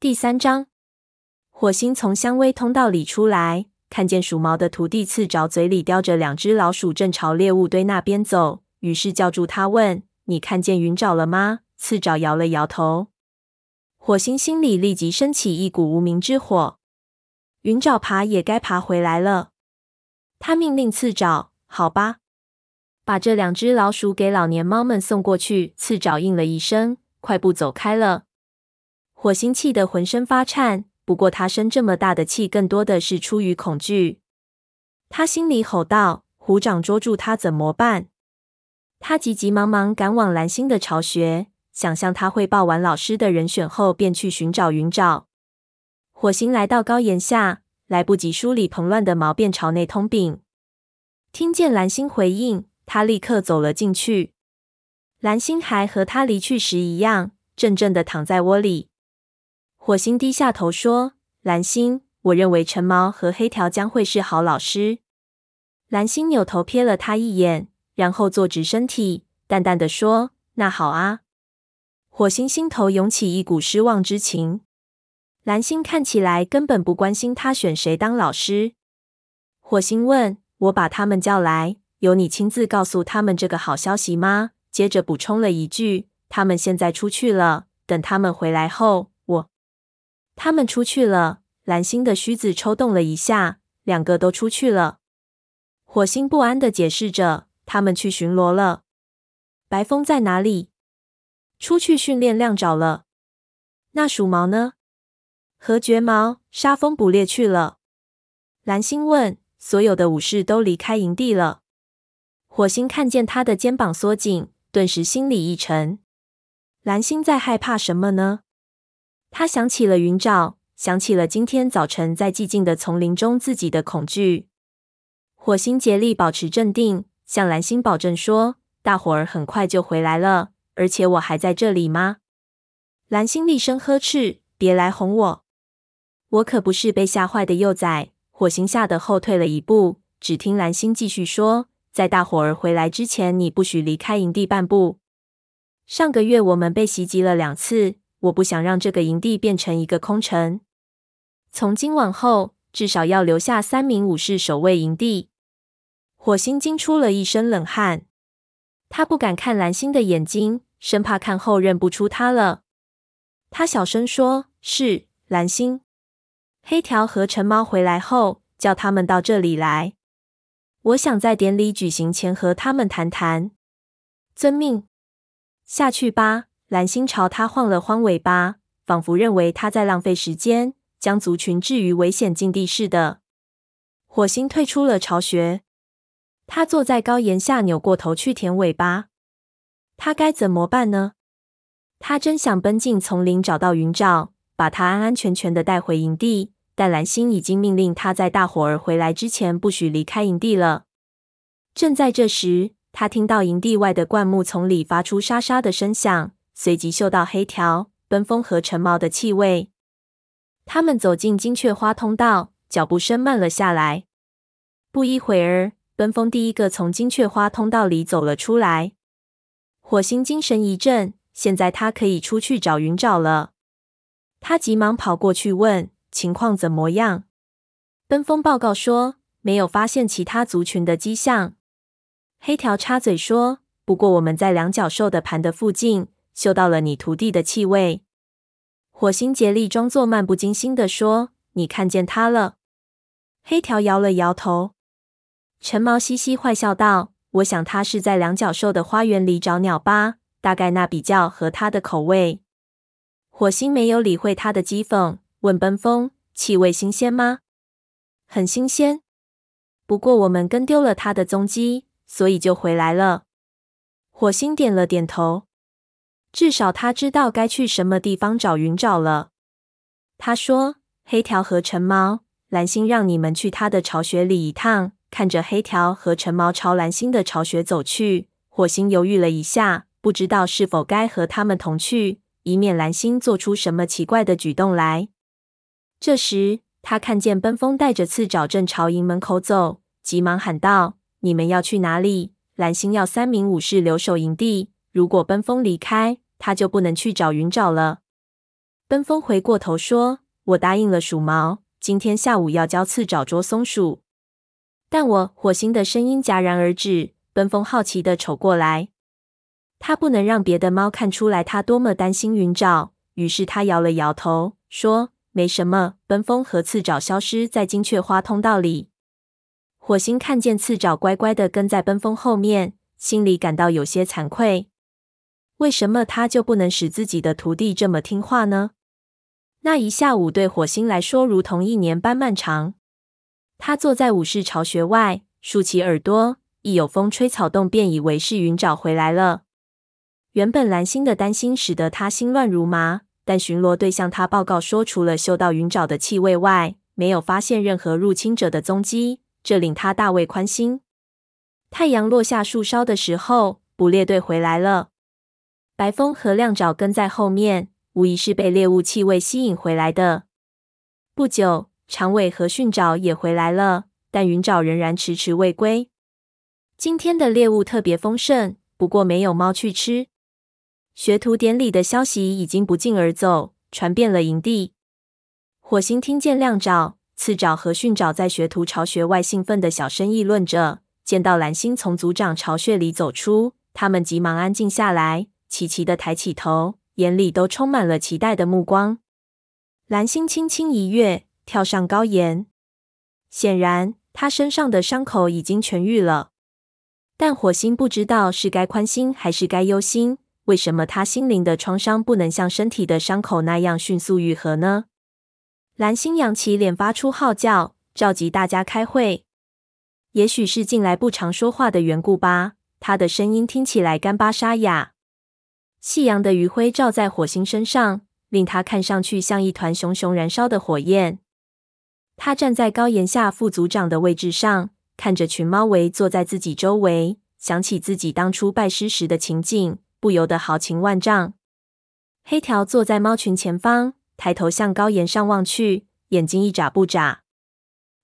第三章，火星从香薇通道里出来，看见鼠毛的徒弟刺爪嘴里叼着两只老鼠，正朝猎物堆那边走，于是叫住他问：“你看见云爪了吗？”刺爪摇了摇头。火星心里立即升起一股无名之火。云爪爬也该爬回来了。他命令刺爪：“好吧，把这两只老鼠给老年猫们送过去。”刺爪应了一声，快步走开了。火星气得浑身发颤，不过他生这么大的气，更多的是出于恐惧。他心里吼道：“虎掌捉住他怎么办？”他急急忙忙赶往蓝星的巢穴，想向他汇报完老师的人选后，便去寻找云爪。火星来到高岩下，来不及梳理蓬乱的毛，便朝内通禀。听见蓝星回应，他立刻走了进去。蓝星还和他离去时一样，怔怔地躺在窝里。火星低下头说：“蓝星，我认为陈毛和黑条将会是好老师。”蓝星扭头瞥了他一眼，然后坐直身体，淡淡的说：“那好啊。”火星心头涌起一股失望之情。蓝星看起来根本不关心他选谁当老师。火星问：“我把他们叫来，由你亲自告诉他们这个好消息吗？”接着补充了一句：“他们现在出去了，等他们回来后。”他们出去了。蓝星的须子抽动了一下，两个都出去了。火星不安地解释着：“他们去巡逻了。”白风在哪里？出去训练亮爪了。那鼠毛呢？和绝毛、沙风捕猎去了。蓝星问：“所有的武士都离开营地了？”火星看见他的肩膀缩紧，顿时心里一沉。蓝星在害怕什么呢？他想起了云沼，想起了今天早晨在寂静的丛林中自己的恐惧。火星竭力保持镇定，向蓝星保证说：“大伙儿很快就回来了，而且我还在这里吗？”蓝星厉声呵斥：“别来哄我！我可不是被吓坏的幼崽。”火星吓得后退了一步。只听蓝星继续说：“在大伙儿回来之前，你不许离开营地半步。上个月我们被袭击了两次。”我不想让这个营地变成一个空城。从今往后，至少要留下三名武士守卫营地。火星惊出了一身冷汗，他不敢看蓝星的眼睛，生怕看后认不出他了。他小声说：“是蓝星。黑条和陈毛回来后，叫他们到这里来。我想在典礼举行前和他们谈谈。遵命，下去吧。”蓝星朝他晃了晃尾巴，仿佛认为他在浪费时间，将族群置于危险境地似的。火星退出了巢穴，他坐在高岩下，扭过头去舔尾巴。他该怎么办呢？他真想奔进丛林找到云爪，把他安安全全的带回营地，但蓝星已经命令他在大伙儿回来之前不许离开营地了。正在这时，他听到营地外的灌木丛里发出沙沙的声响。随即嗅到黑条、奔风和陈毛的气味。他们走进金雀花通道，脚步声慢了下来。不一会儿，奔风第一个从金雀花通道里走了出来。火星精神一振，现在他可以出去找云爪了。他急忙跑过去问：“情况怎么样？”奔风报告说：“没有发现其他族群的迹象。”黑条插嘴说：“不过我们在两脚兽的盘的附近。”嗅到了你徒弟的气味，火星竭力装作漫不经心地说：“你看见他了？”黑条摇了摇头。陈毛嘻嘻坏笑道：“我想他是在两脚兽的花园里找鸟吧，大概那比较合他的口味。”火星没有理会他的讥讽，问奔风：“气味新鲜吗？”“很新鲜，不过我们跟丢了他的踪迹，所以就回来了。”火星点了点头。至少他知道该去什么地方找云爪了。他说：“黑条和陈毛，蓝星让你们去他的巢穴里一趟。”看着黑条和陈毛朝蓝星的巢穴走去，火星犹豫了一下，不知道是否该和他们同去，以免蓝星做出什么奇怪的举动来。这时，他看见奔风带着刺爪正朝营门口走，急忙喊道：“你们要去哪里？”蓝星要三名武士留守营地。如果奔风离开，他就不能去找云爪了。奔风回过头说：“我答应了鼠毛，今天下午要教刺爪捉松鼠。”但我火星的声音戛然而止。奔风好奇的瞅过来，他不能让别的猫看出来他多么担心云爪，于是他摇了摇头，说：“没什么。”奔风和刺爪消失在金雀花通道里。火星看见刺爪乖乖的跟在奔风后面，心里感到有些惭愧。为什么他就不能使自己的徒弟这么听话呢？那一下午对火星来说如同一年般漫长。他坐在武士巢穴外，竖起耳朵，一有风吹草动，便以为是云爪回来了。原本蓝星的担心使得他心乱如麻，但巡逻队向他报告说，除了嗅到云爪的气味外，没有发现任何入侵者的踪迹，这令他大为宽心。太阳落下树梢的时候，捕猎队回来了。白风和亮爪跟在后面，无疑是被猎物气味吸引回来的。不久。长尾和驯爪也回来了，但云爪仍然迟迟未归。今天的猎物特别丰盛，不过没有猫去吃。学徒典礼的消息已经不胫而走，传遍了营地。火星听见亮爪、刺爪和训爪在学徒巢穴外兴奋地小声议论着，见到蓝星从族长巢穴里走出，他们急忙安静下来，齐齐地抬起头，眼里都充满了期待的目光。蓝星轻轻一跃。跳上高岩，显然他身上的伤口已经痊愈了。但火星不知道是该宽心还是该忧心。为什么他心灵的创伤不能像身体的伤口那样迅速愈合呢？蓝星扬起脸，发出号叫，召集大家开会。也许是近来不常说话的缘故吧，他的声音听起来干巴沙哑。夕阳的余晖照在火星身上，令他看上去像一团熊熊燃烧的火焰。他站在高岩下副组长的位置上，看着群猫围坐在自己周围，想起自己当初拜师时的情景，不由得豪情万丈。黑条坐在猫群前方，抬头向高岩上望去，眼睛一眨不眨。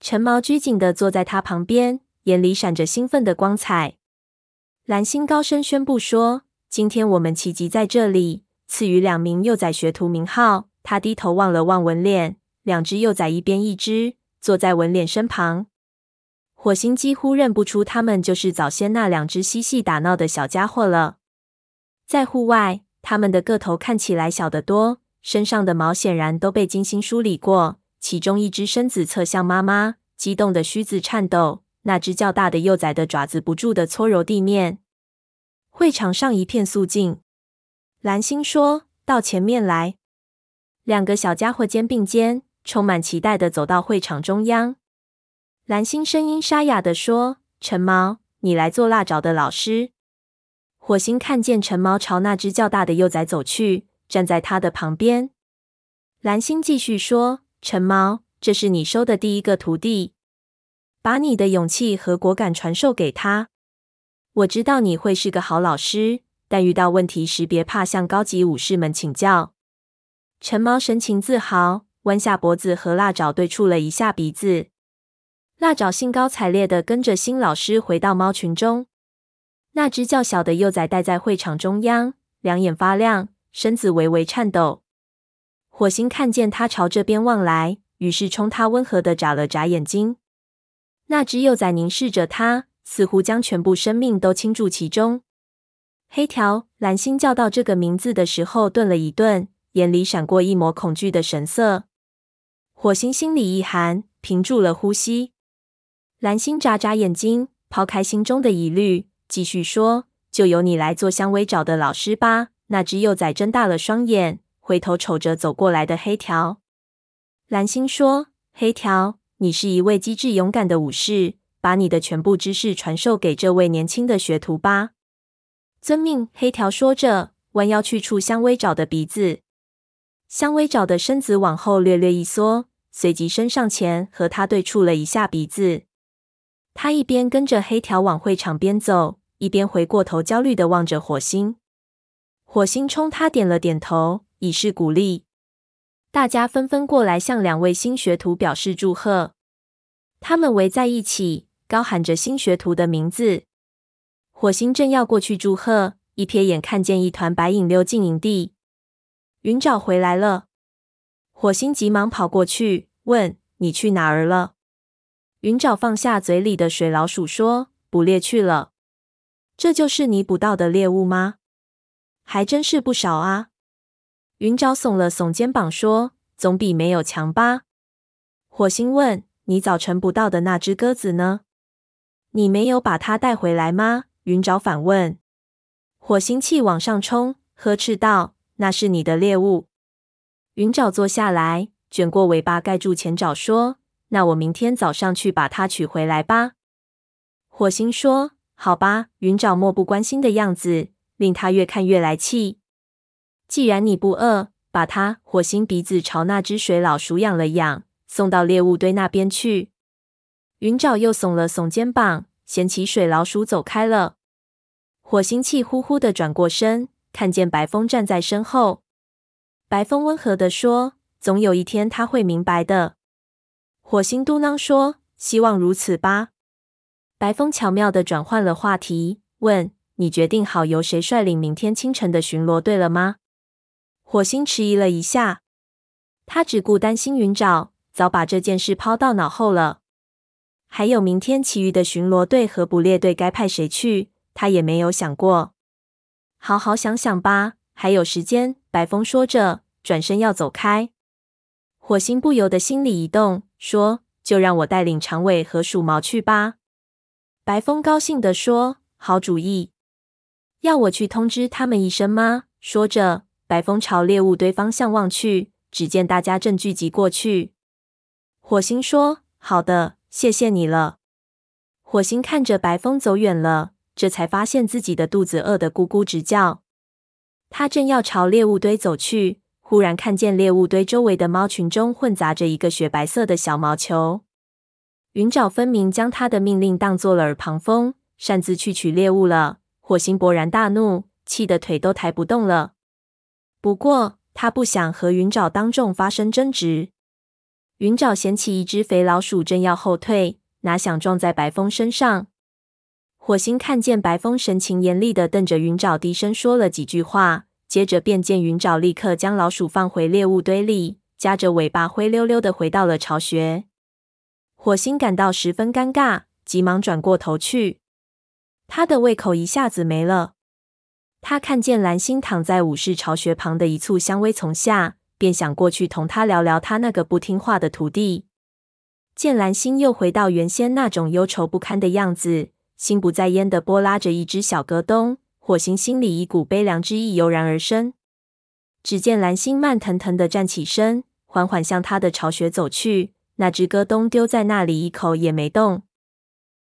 橙毛拘谨地坐在他旁边，眼里闪着兴奋的光彩。蓝星高声宣布说：“今天我们齐集在这里，赐予两名幼崽学徒名号。”他低头望了望纹脸。两只幼崽一边一只，坐在纹脸身旁。火星几乎认不出他们就是早先那两只嬉戏打闹的小家伙了。在户外，他们的个头看起来小得多，身上的毛显然都被精心梳理过。其中一只身子侧向妈妈，激动的须子颤抖。那只较大的幼崽的爪子不住地搓揉地面。会场上一片肃静。蓝星说：“到前面来。”两个小家伙肩并肩。充满期待的走到会场中央，蓝星声音沙哑的说：“陈毛，你来做腊爪的老师。”火星看见陈毛朝那只较大的幼崽走去，站在他的旁边。蓝星继续说：“陈毛，这是你收的第一个徒弟，把你的勇气和果敢传授给他。我知道你会是个好老师，但遇到问题时别怕向高级武士们请教。”陈毛神情自豪。弯下脖子和辣爪对触了一下鼻子，辣爪兴高采烈地跟着新老师回到猫群中。那只较小的幼崽待在会场中央，两眼发亮，身子微微颤抖。火星看见他朝这边望来，于是冲他温和地眨了眨眼睛。那只幼崽凝视着他，似乎将全部生命都倾注其中。黑条，蓝星叫到这个名字的时候，顿了一顿，眼里闪过一抹恐惧的神色。火星心里一寒，屏住了呼吸。蓝星眨眨眼睛，抛开心中的疑虑，继续说：“就由你来做香薇找的老师吧。”那只幼崽睁大了双眼，回头瞅着走过来的黑条。蓝星说：“黑条，你是一位机智勇敢的武士，把你的全部知识传授给这位年轻的学徒吧。”遵命。黑条说着，弯腰去触香薇爪的鼻子。香薇爪的身子往后略略一缩。随即伸上前和他对触了一下鼻子。他一边跟着黑条往会场边走，一边回过头焦虑地望着火星。火星冲他点了点头，以示鼓励。大家纷纷过来向两位新学徒表示祝贺。他们围在一起，高喊着新学徒的名字。火星正要过去祝贺，一瞥眼看见一团白影溜进营地。云爪回来了。火星急忙跑过去，问：“你去哪儿了？”云沼放下嘴里的水老鼠，说：“捕猎去了。”“这就是你捕到的猎物吗？”“还真是不少啊。”云沼耸了耸肩膀，说：“总比没有强吧？”火星问：“你早晨捕到的那只鸽子呢？你没有把它带回来吗？”云沼反问。火星气往上冲，呵斥道：“那是你的猎物。”云沼坐下来，卷过尾巴盖住前爪，说：“那我明天早上去把它取回来吧。”火星说：“好吧。”云沼漠不关心的样子，令他越看越来气。既然你不饿，把它……火星鼻子朝那只水老鼠痒了痒，送到猎物堆那边去。云沼又耸了耸肩膀，衔起水老鼠走开了。火星气呼呼的转过身，看见白风站在身后。白风温和地说：“总有一天他会明白的。”火星嘟囔说：“希望如此吧。”白风巧妙的转换了话题，问：“你决定好由谁率领明天清晨的巡逻队了吗？”火星迟疑了一下，他只顾担心云沼，早把这件事抛到脑后了。还有明天其余的巡逻队和捕猎队该派谁去，他也没有想过。好好想想吧。还有时间，白风说着，转身要走开。火星不由得心里一动，说：“就让我带领长尾和鼠毛去吧。”白风高兴地说：“好主意。要我去通知他们一声吗？”说着，白风朝猎物堆方向望去，只见大家正聚集过去。火星说：“好的，谢谢你了。”火星看着白风走远了，这才发现自己的肚子饿得咕咕直叫。他正要朝猎物堆走去，忽然看见猎物堆周围的猫群中混杂着一个雪白色的小毛球。云沼分明将他的命令当作了耳旁风，擅自去取猎物了。火星勃然大怒，气得腿都抬不动了。不过他不想和云沼当众发生争执。云沼衔起一只肥老鼠，正要后退，哪想撞在白风身上。火星看见白风神情严厉的瞪着云沼，低声说了几句话，接着便见云沼立刻将老鼠放回猎物堆里，夹着尾巴灰溜溜的回到了巢穴。火星感到十分尴尬，急忙转过头去，他的胃口一下子没了。他看见蓝星躺在武士巢穴旁的一簇香薇丛下，便想过去同他聊聊他那个不听话的徒弟。见蓝星又回到原先那种忧愁不堪的样子。心不在焉的拨拉着一只小鸽东，火星心里一股悲凉之意油然而生。只见蓝星慢腾腾的站起身，缓缓向他的巢穴走去。那只鸽东丢在那里，一口也没动。